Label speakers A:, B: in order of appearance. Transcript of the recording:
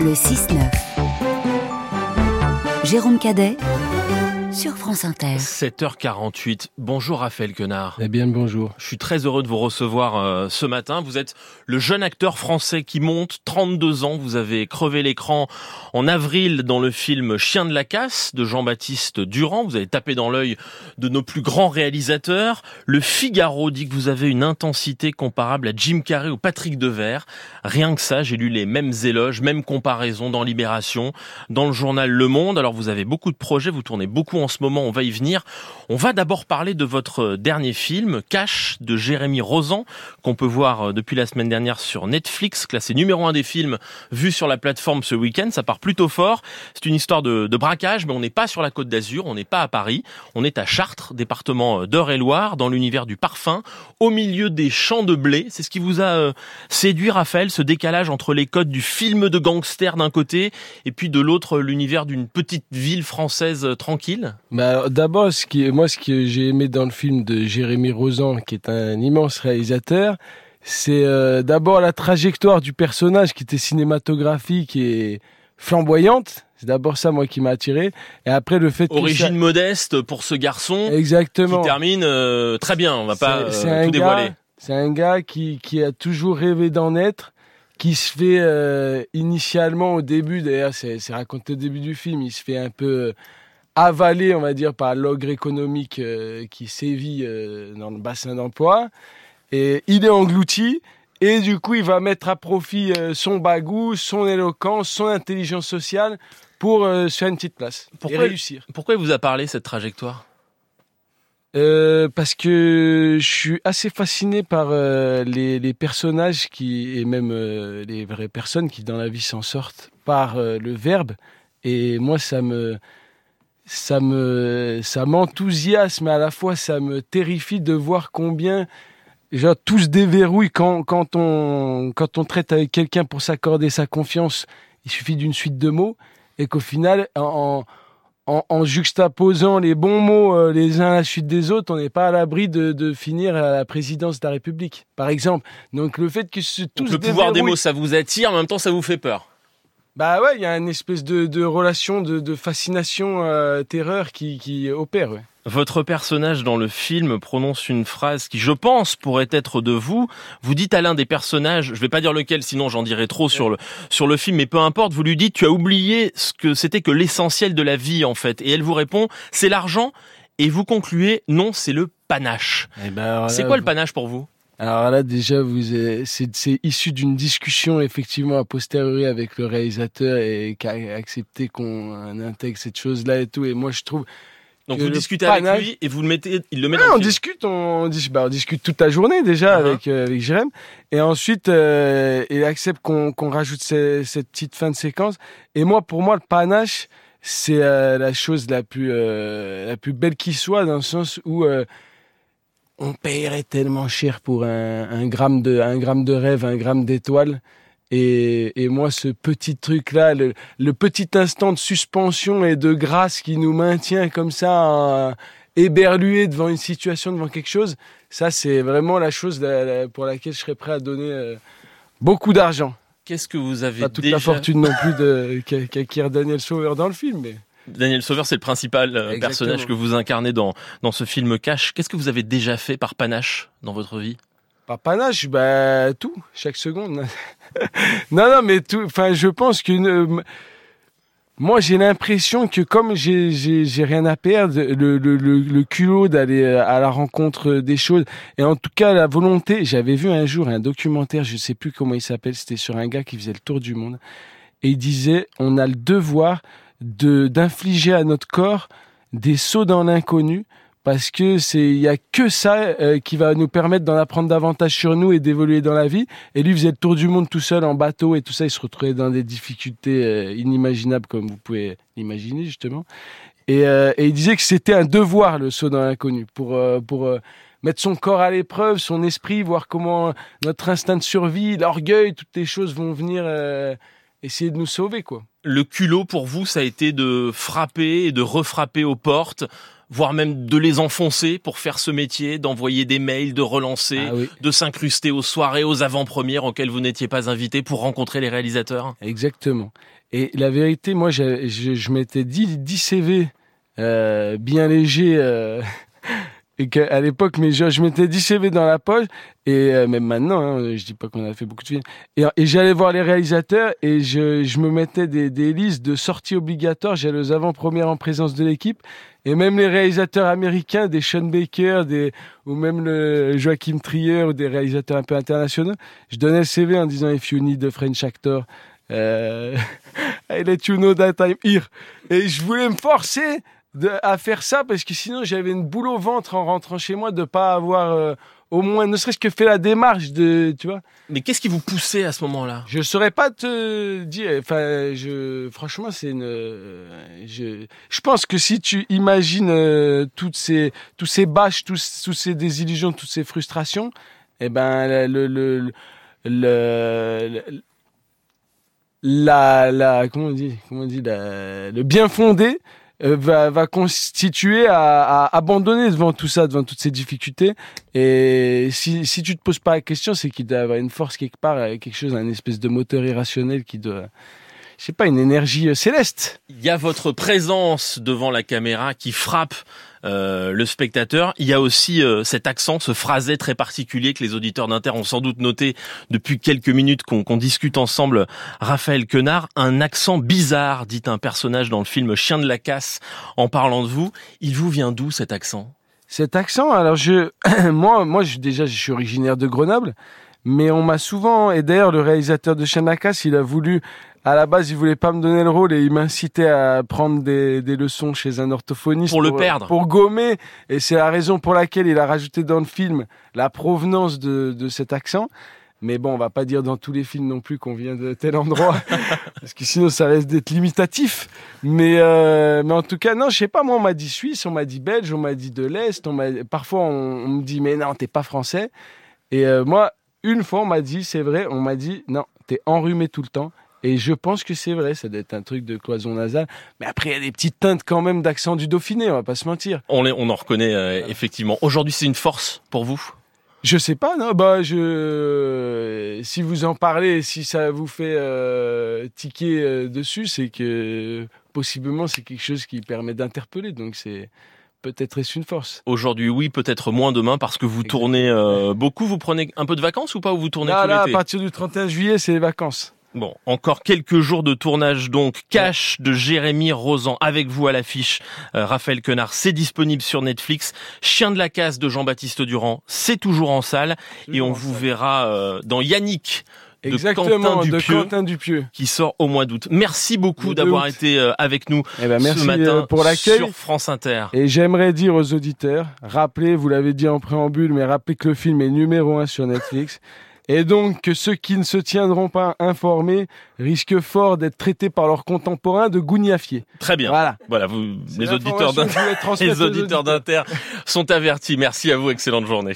A: Le 6-9. Jérôme Cadet sur France Inter.
B: 7h48. Bonjour Raphaël Quenard.
C: Eh bien bonjour.
B: Je suis très heureux de vous recevoir euh, ce matin. Vous êtes le jeune acteur français qui monte, 32 ans. Vous avez crevé l'écran en avril dans le film Chien de la casse de Jean-Baptiste Durand. Vous avez tapé dans l'œil de nos plus grands réalisateurs. Le Figaro dit que vous avez une intensité comparable à Jim Carrey ou Patrick Devers. Rien que ça, j'ai lu les mêmes éloges, mêmes comparaisons dans Libération, dans le journal Le Monde. Alors vous avez beaucoup de projets, vous tournez beaucoup en ce moment, on va y venir. On va d'abord parler de votre dernier film, Cash, de Jérémy Rosan, qu'on peut voir euh, depuis la semaine dernière sur Netflix, classé numéro un des films vus sur la plateforme ce week-end. Ça part plutôt fort. C'est une histoire de, de braquage, mais on n'est pas sur la côte d'Azur, on n'est pas à Paris, on est à Chartres, département d'Eure-et-Loire, dans l'univers du parfum, au milieu des champs de blé. C'est ce qui vous a euh, séduit, Raphaël, ce décalage entre les codes du film de gangster d'un côté et puis de l'autre l'univers d'une petite ville française euh,
C: bah, D'abord, ce qui, moi, ce que j'ai aimé dans le film de Jérémy Rosan, qui est un immense réalisateur, c'est euh, d'abord la trajectoire du personnage qui était cinématographique et flamboyante. C'est d'abord ça, moi, qui m'a attiré. Et après, le fait
B: Origine modeste pour ce garçon.
C: Exactement.
B: Qui termine euh, très bien. On va pas euh, tout dévoiler.
C: C'est un gars qui, qui a toujours rêvé d'en être, qui se fait euh, initialement au début, d'ailleurs, c'est raconté au début du film, il se fait un peu avalé, on va dire, par l'ogre économique euh, qui sévit euh, dans le bassin d'emploi. Et il est englouti. Et du coup, il va mettre à profit euh, son bagou, son éloquence, son intelligence sociale pour se faire une petite place
B: pourquoi,
C: et réussir.
B: Pourquoi il vous a parlé cette trajectoire?
C: Parce que je suis assez fasciné par les, les, personnages qui et même les vraies personnes qui dans la vie s'en sortent par le verbe et moi ça me ça me ça m'enthousiasme à la fois ça me terrifie de voir combien genre, tout se déverrouille quand, quand on quand on traite avec quelqu'un pour s'accorder sa confiance. Il suffit d'une suite de mots et qu'au final en, en, en, juxtaposant les bons mots euh, les uns à la suite des autres on n'est pas à l'abri de, de, finir à la présidence de la République par exemple. Donc le fait que ce, tout
B: le pouvoir des mots ça vous attire en même temps ça vous fait peur
C: bah ouais, il y a une espèce de, de relation de, de fascination euh, terreur qui, qui opère. Ouais.
B: Votre personnage dans le film prononce une phrase qui, je pense, pourrait être de vous. Vous dites à l'un des personnages, je vais pas dire lequel, sinon j'en dirai trop sur le sur le film, mais peu importe. Vous lui dites, tu as oublié ce que c'était que l'essentiel de la vie en fait, et elle vous répond, c'est l'argent. Et vous concluez, non, c'est le panache.
C: Eh ben,
B: c'est quoi le panache pour vous?
C: Alors là, déjà, vous c'est issu d'une discussion effectivement a posteriori avec le réalisateur et qui a accepté qu'on intègre cette chose-là et tout. Et moi, je trouve.
B: Donc vous discutez avec lui et vous le mettez, il le met
C: ouais,
B: dans
C: on
B: le
C: discute, on, bah, on, discute toute la journée déjà uh -huh. avec euh, avec Jérém. Et ensuite, euh, il accepte qu'on qu'on rajoute ces, cette petite fin de séquence. Et moi, pour moi, le panache, c'est euh, la chose la plus euh, la plus belle qui soit dans le sens où euh, on paierait tellement cher pour un, un, gramme de un gramme de rêve, un gramme d'étoile. Et, et, moi, ce petit truc-là, le, le, petit instant de suspension et de grâce qui nous maintient comme ça, éberlués devant une situation, devant quelque chose, ça, c'est vraiment la chose pour laquelle je serais prêt à donner euh, beaucoup d'argent.
B: Qu'est-ce que vous avez
C: Pas toute
B: déjà...
C: la fortune non plus qu'acquiert Daniel Sauveur dans le film, mais.
B: Daniel Sauveur, c'est le principal euh, personnage que vous incarnez dans, dans ce film Cash. Qu'est-ce que vous avez déjà fait par panache dans votre vie?
C: Par panache, bah, tout, chaque seconde. non, non, mais tout. Enfin, je pense que. Euh, moi, j'ai l'impression que comme j'ai rien à perdre, le, le, le, le culot d'aller à la rencontre des choses, et en tout cas la volonté. J'avais vu un jour un documentaire, je sais plus comment il s'appelle, c'était sur un gars qui faisait le tour du monde, et il disait on a le devoir de d'infliger à notre corps des sauts dans l'inconnu parce que c'est il y a que ça euh, qui va nous permettre d'en apprendre davantage sur nous et d'évoluer dans la vie. Et lui faisait le tour du monde tout seul en bateau et tout ça. Il se retrouvait dans des difficultés euh, inimaginables comme vous pouvez l'imaginer justement. Et, euh, et, il disait que c'était un devoir le saut dans l'inconnu pour pour mettre son corps à l'épreuve son esprit voir comment notre instinct de survie l'orgueil toutes les choses vont venir essayer de nous sauver, quoi.
B: Le culot pour vous, ça a été de frapper et de refrapper aux portes, voire même de les enfoncer pour faire ce métier, d'envoyer des mails, de relancer,
C: Ah oui.
B: de s'incruster aux soirées, aux avant-premières auxquelles vous n'étiez pas invité pour rencontrer les réalisateurs?
C: Exactement. Et la vérité, moi, je, je m'étais dit 10 CV euh, bien légers. euh, et qu'à l'époque, mais je, je m'étais 10 CV dans la poche. Et euh, même maintenant, hein, je dis pas qu'on a fait beaucoup de films. Et, j'allais voir les réalisateurs et je, me mettais des, listes de sorties obligatoires. J'allais aux avant-premières en présence de l'équipe. Et même les réalisateurs américains, des Sean Baker, ou même le Joachim Trier, ou des réalisateurs un peu internationaux, je donnais le CV en disant If you need a French actor, euh, I let you know that I'm here. Et je voulais me forcer de, à faire ça parce que sinon j'avais une boule au ventre en rentrant chez moi de pas avoir euh, au moins ne serait-ce que fait la démarche de, tu vois.
B: Mais qu'est-ce qui vous poussait à ce moment-là?
C: Je saurais pas te dire. Enfin, je, franchement, c'est une. Je, je pense que si tu imagines euh, toutes ces, tous ces bâches, tous, tous ces désillusions, toutes ces frustrations, eh ben, le, le, le, le- le- la, la, comment on dit, comment on dit, la- le bien fondé va, va constituer à, à abandonner devant tout ça, devant toutes ces difficultés. Et si, si tu te poses pas la question, c'est qu'il doit avoir une force quelque part, euh, quelque chose, un espèce de moteur irrationnel qui doit, je sais pas, une énergie euh, céleste.
B: Il y a votre présence devant la caméra qui frappe euh, le spectateur. Il y a aussi euh, cet accent, ce phrasé très particulier que les auditeurs d'Inter ont sans doute noté depuis quelques minutes qu'on discute ensemble. Raphaël Quenard, un accent bizarre, dit un personnage dans le film Chien de la casse en parlant de vous. Il vous vient d'où cet accent?
C: Cet accent, alors je, moi, moi, je, déjà, je suis originaire de Grenoble, mais on m'a souvent, et d'ailleurs, le réalisateur de Chanakas, il a voulu, à la base, il voulait pas me donner le rôle et il m'incitait à prendre des, des leçons chez un orthophoniste.
B: Pour le perdre.
C: Pour gommer. Et c'est la raison pour laquelle il a rajouté dans le film la provenance de, de cet accent. Mais bon, on va pas dire dans tous les films non plus qu'on vient de tel endroit, parce que sinon ça reste d'être limitatif. Mais, euh, mais en tout cas, non, je sais pas, moi on m'a dit suisse, on m'a dit belge, on m'a dit de l'Est, on m'a... parfois on, on me dit mais non, t'es pas français. Et euh, moi, une fois on m'a dit, c'est vrai, on m'a dit non, t'es enrhumé tout le temps. Et je pense que c'est vrai, ça doit être un truc de cloison nasale. Mais après, il y a des petites teintes quand même d'accent du Dauphiné, on va pas se mentir.
B: on, les- on en reconnaît euh, effectivement. Aujourd'hui, c'est une force pour vous?
C: Je sais pas, non, bah je si vous en parlez, si ça vous fait euh, tiquer euh, dessus, c'est que possiblement c'est quelque chose qui permet d'interpeller, donc c'est peut-être est-ce une force.
B: Aujourd'hui, oui, peut-être moins demain parce que vous
C: Exactement.
B: tournez euh, beaucoup. Vous prenez un peu de vacances ou pas ou vous tournez
C: Là,
B: tout
C: là, à partir du 31 juillet, c'est les vacances.
B: Bon, encore quelques jours de tournage donc. Cash de Jérémy Rosan avec vous à l'affiche. Euh, Raphaël Quenard, c'est disponible sur Netflix. Chien de la casse de Jean-Baptiste Durand, c'est toujours en salle. Et on vous verra euh, dans Yannick de
C: Exactement, de Quentin Dupieux.
B: qui sort au mois d'août. Merci beaucoup d'avoir été euh, avec nous
C: Eh ben, merci
B: ce matin
C: euh, pour l'accueil.
B: sur France Inter.
C: Et j'aimerais dire aux auditeurs, rappelez, vous l'avez dit en préambule, mais rappelez que le film est numéro un sur Netflix. Et donc que ceux qui ne se tiendront pas informés risquent fort d'être traités par leurs contemporains de gougnafiers.
B: Très bien.
C: Voilà.
B: Voilà, vous, les auditeurs d'Inter sont avertis. Merci à vous, excellente journée.